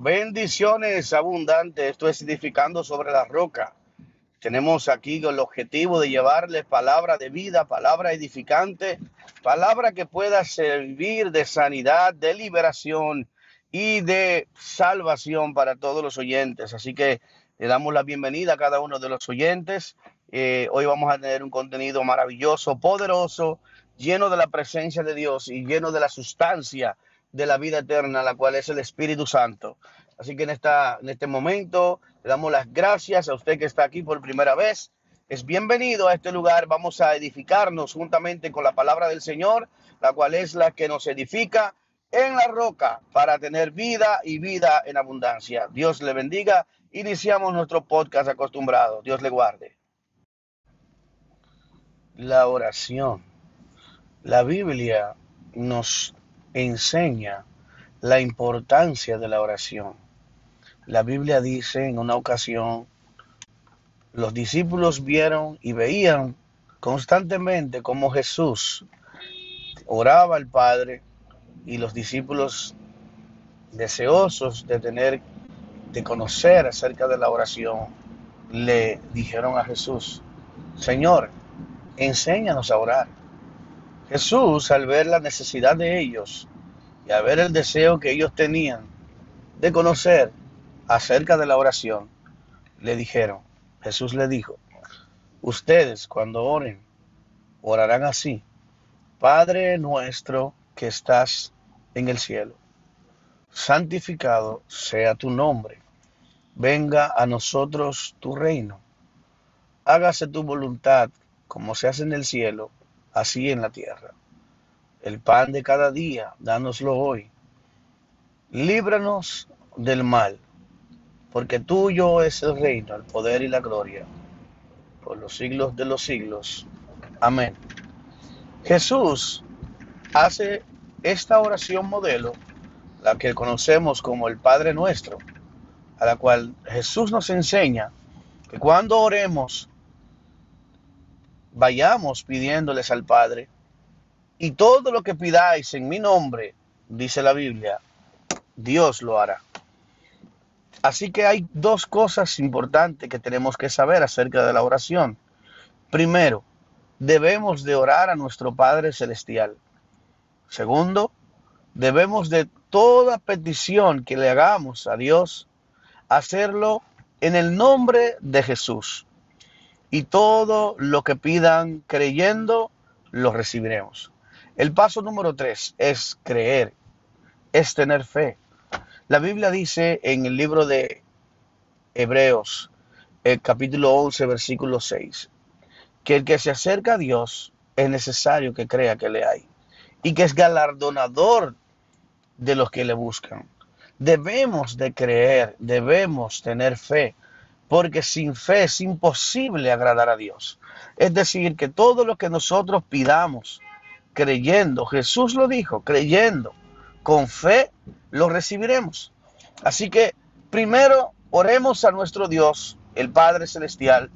Bendiciones abundantes. Esto es edificando sobre la roca. Tenemos aquí el objetivo de llevarles palabra de vida, palabra edificante, palabra que pueda servir de sanidad, de liberación y de salvación para todos los oyentes. Así que le damos la bienvenida a cada uno de los oyentes. Eh, hoy vamos a tener un contenido maravilloso, poderoso, lleno de la presencia de Dios y lleno de la sustancia de la vida eterna, la cual es el Espíritu Santo. Así que en, esta, en este momento le damos las gracias a usted que está aquí por primera vez. Es bienvenido a este lugar. Vamos a edificarnos juntamente con la palabra del Señor, la cual es la que nos edifica en la roca para tener vida y vida en abundancia. Dios le bendiga. Iniciamos nuestro podcast acostumbrado. Dios le guarde. La oración. La Biblia nos enseña la importancia de la oración. La Biblia dice en una ocasión, los discípulos vieron y veían constantemente cómo Jesús oraba al Padre y los discípulos deseosos de tener, de conocer acerca de la oración, le dijeron a Jesús, Señor, enséñanos a orar. Jesús, al ver la necesidad de ellos y al ver el deseo que ellos tenían de conocer acerca de la oración, le dijeron, Jesús le dijo, ustedes cuando oren, orarán así, Padre nuestro que estás en el cielo, santificado sea tu nombre, venga a nosotros tu reino, hágase tu voluntad como se hace en el cielo, así en la tierra. El pan de cada día, dánoslo hoy. Líbranos del mal, porque tuyo es el reino, el poder y la gloria, por los siglos de los siglos. Amén. Jesús hace esta oración modelo, la que conocemos como el Padre Nuestro, a la cual Jesús nos enseña que cuando oremos vayamos pidiéndoles al Padre. Y todo lo que pidáis en mi nombre, dice la Biblia, Dios lo hará. Así que hay dos cosas importantes que tenemos que saber acerca de la oración. Primero, debemos de orar a nuestro Padre Celestial. Segundo, debemos de toda petición que le hagamos a Dios, hacerlo en el nombre de Jesús y todo lo que pidan creyendo, lo recibiremos. El paso número tres es creer, es tener fe. La Biblia dice en el libro de Hebreos, el capítulo 11, versículo 6, que el que se acerca a Dios es necesario que crea que le hay y que es galardonador de los que le buscan. Debemos de creer, debemos tener fe porque sin fe es imposible agradar a Dios. Es decir, que todo lo que nosotros pidamos, creyendo, Jesús lo dijo, creyendo, con fe, lo recibiremos. Así que primero oremos a nuestro Dios, el Padre Celestial.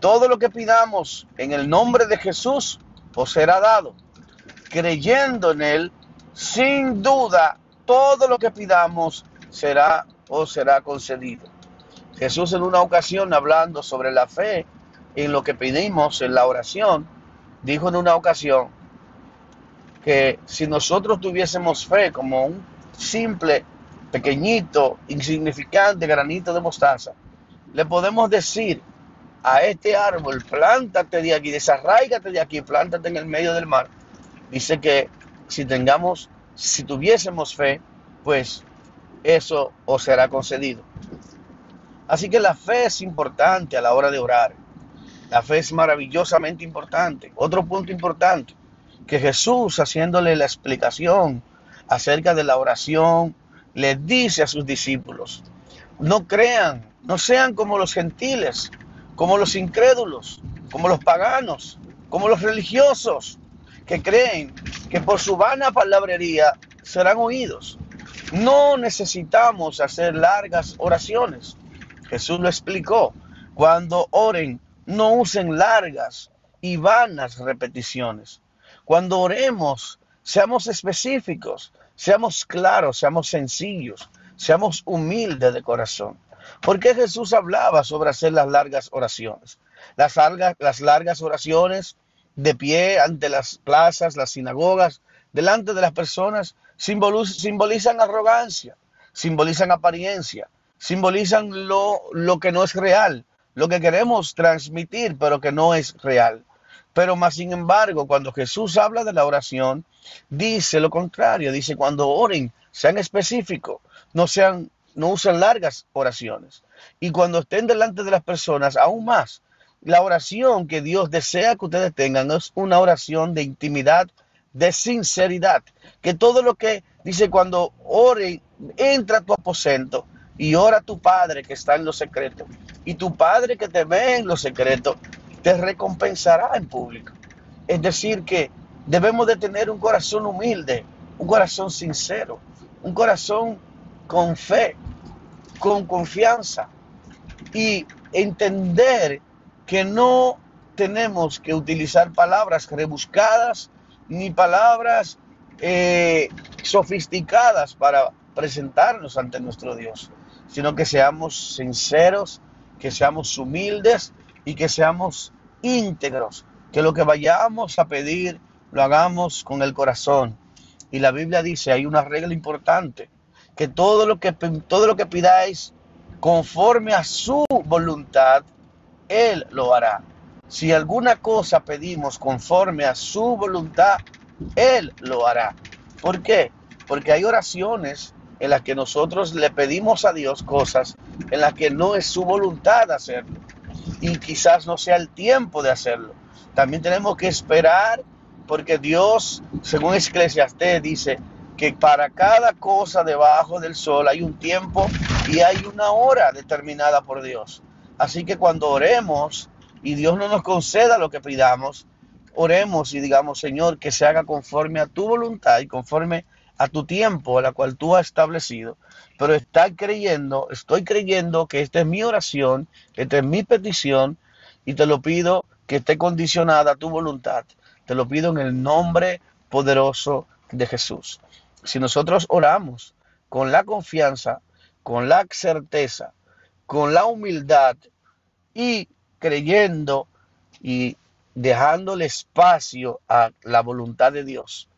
Todo lo que pidamos en el nombre de Jesús os será dado. Creyendo en Él, sin duda, todo lo que pidamos será o será concedido. Jesús en una ocasión hablando sobre la fe en lo que pedimos en la oración, dijo en una ocasión que si nosotros tuviésemos fe como un simple, pequeñito, insignificante granito de mostaza, le podemos decir a este árbol, plántate de aquí, desarraigate de aquí, plántate en el medio del mar. Dice que si tengamos, si tuviésemos fe, pues eso os será concedido. Así que la fe es importante a la hora de orar. La fe es maravillosamente importante. Otro punto importante, que Jesús haciéndole la explicación acerca de la oración, le dice a sus discípulos, no crean, no sean como los gentiles, como los incrédulos, como los paganos, como los religiosos, que creen que por su vana palabrería serán oídos. No necesitamos hacer largas oraciones. Jesús lo explicó. Cuando oren, no usen largas y vanas repeticiones. Cuando oremos, seamos específicos, seamos claros, seamos sencillos, seamos humildes de corazón. Porque Jesús hablaba sobre hacer las largas oraciones? Las largas oraciones de pie ante las plazas, las sinagogas, delante de las personas, simbolizan arrogancia, simbolizan apariencia, simbolizan lo, lo que no es real, lo que queremos transmitir, pero que no es real. Pero más sin embargo, cuando Jesús habla de la oración, dice lo contrario, dice cuando oren, sean específicos, no sean no usen largas oraciones. Y cuando estén delante de las personas, aún más, la oración que Dios desea que ustedes tengan es una oración de intimidad, de sinceridad. Que todo lo que dice cuando ore, entra a tu aposento y ora a tu Padre que está en los secretos. Y tu Padre que te ve en los secretos, te recompensará en público. Es decir, que debemos de tener un corazón humilde, un corazón sincero, un corazón con fe, con confianza y entender que no tenemos que utilizar palabras rebuscadas ni palabras eh, sofisticadas para presentarnos ante nuestro Dios, sino que seamos sinceros, que seamos humildes y que seamos íntegros, que lo que vayamos a pedir lo hagamos con el corazón. Y la Biblia dice, hay una regla importante, que todo lo que, todo lo que pidáis conforme a su voluntad, Él lo hará. Si alguna cosa pedimos conforme a su voluntad, Él lo hará. ¿Por qué? Porque hay oraciones en las que nosotros le pedimos a Dios cosas en las que no es su voluntad hacerlo. Y quizás no sea el tiempo de hacerlo. También tenemos que esperar porque Dios, según Eclesiastés, dice, que para cada cosa debajo del sol hay un tiempo y hay una hora determinada por Dios. Así que cuando oremos y Dios no nos conceda lo que pidamos, oremos y digamos, Señor, que se haga conforme a tu voluntad y conforme a tu tiempo, a la cual tú has establecido. Pero está creyendo, estoy creyendo que esta es mi oración, esta es mi petición y te lo pido que esté condicionada a tu voluntad. Te lo pido en el nombre poderoso de Jesús si nosotros oramos con la confianza, con la certeza, con la humildad y creyendo y dejándole espacio a la voluntad de Dios,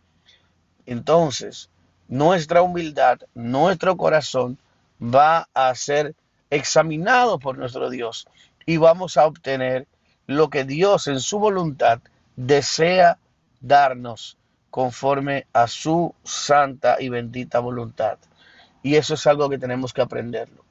entonces nuestra humildad, nuestro corazón va a ser examinado por nuestro Dios y vamos a obtener lo que Dios en su voluntad desea darnos conforme a su santa y bendita voluntad. Y eso es algo que tenemos que aprenderlo.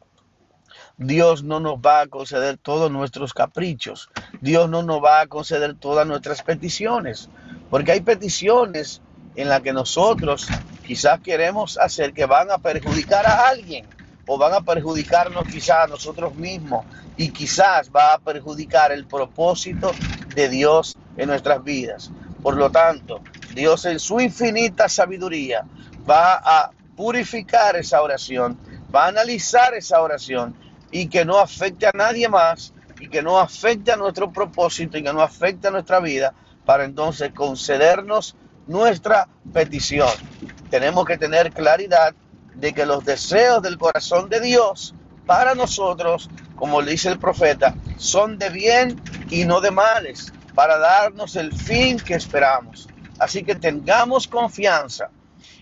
Dios no nos va a conceder todos nuestros caprichos. Dios no nos va a conceder todas nuestras peticiones. Porque hay peticiones en las que nosotros quizás queremos hacer que van a perjudicar a alguien o van a perjudicarnos quizás a nosotros mismos y quizás va a perjudicar el propósito de Dios en nuestras vidas. Por lo tanto, Dios en su infinita sabiduría va a purificar esa oración, va a analizar esa oración y que no afecte a nadie más y que no afecte a nuestro propósito y que no afecte a nuestra vida para entonces concedernos nuestra petición. Tenemos que tener claridad de que los deseos del corazón de Dios para nosotros, como le dice el profeta, son de bien y no de males, para darnos el fin que esperamos. Así que tengamos confianza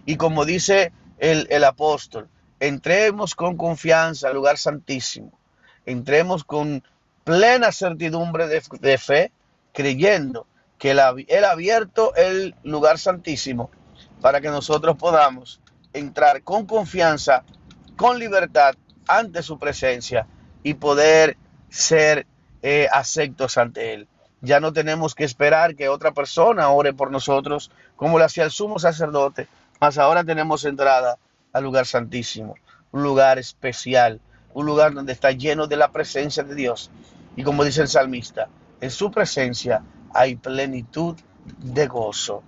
y como dice el, apóstol, entremos con confianza al lugar santísimo, entremos con plena certidumbre de, fe, creyendo que él, ha abierto el lugar santísimo para que nosotros podamos entrar con confianza, con libertad ante su presencia y poder ser eh, aceptos ante Él. Ya no tenemos que esperar que otra persona ore por nosotros como lo hacía el sumo sacerdote, mas ahora tenemos entrada al lugar santísimo, un lugar especial, un lugar donde está lleno de la presencia de Dios. Y como dice el salmista, en su presencia hay plenitud de gozo,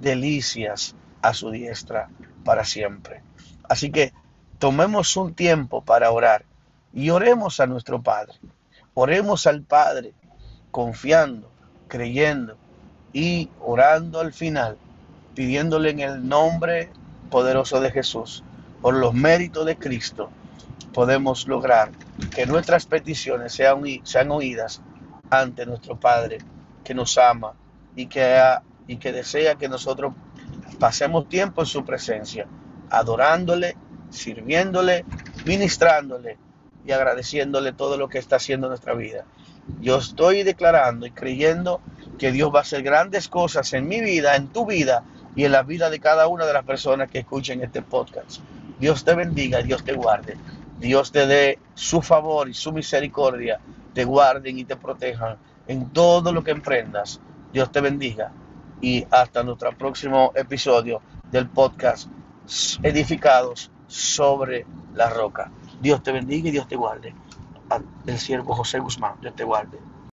delicias a su diestra para siempre. Así que tomemos un tiempo para orar y oremos a nuestro Padre. Oremos al Padre confiando, creyendo y orando al final, pidiéndole en el nombre poderoso de Jesús por los méritos de Cristo, podemos lograr que nuestras peticiones sean, sean oídas ante nuestro Padre que nos ama y que, y que desea que nosotros pasemos tiempo en su presencia, adorándole, sirviéndole, ministrándole y agradeciéndole todo lo que está haciendo en nuestra vida. Yo estoy declarando y creyendo que Dios va a hacer grandes cosas en mi vida, en tu vida y en la vida de cada una de las personas que escuchen este podcast. Dios te bendiga, Dios te guarde. Dios te dé su favor y su misericordia, te guarden y te protejan en todo lo que emprendas. Dios te bendiga y hasta nuestro próximo episodio del podcast Edificados sobre la roca. Dios te bendiga y Dios te guarde. El siervo José Guzmán, Dios te guarde.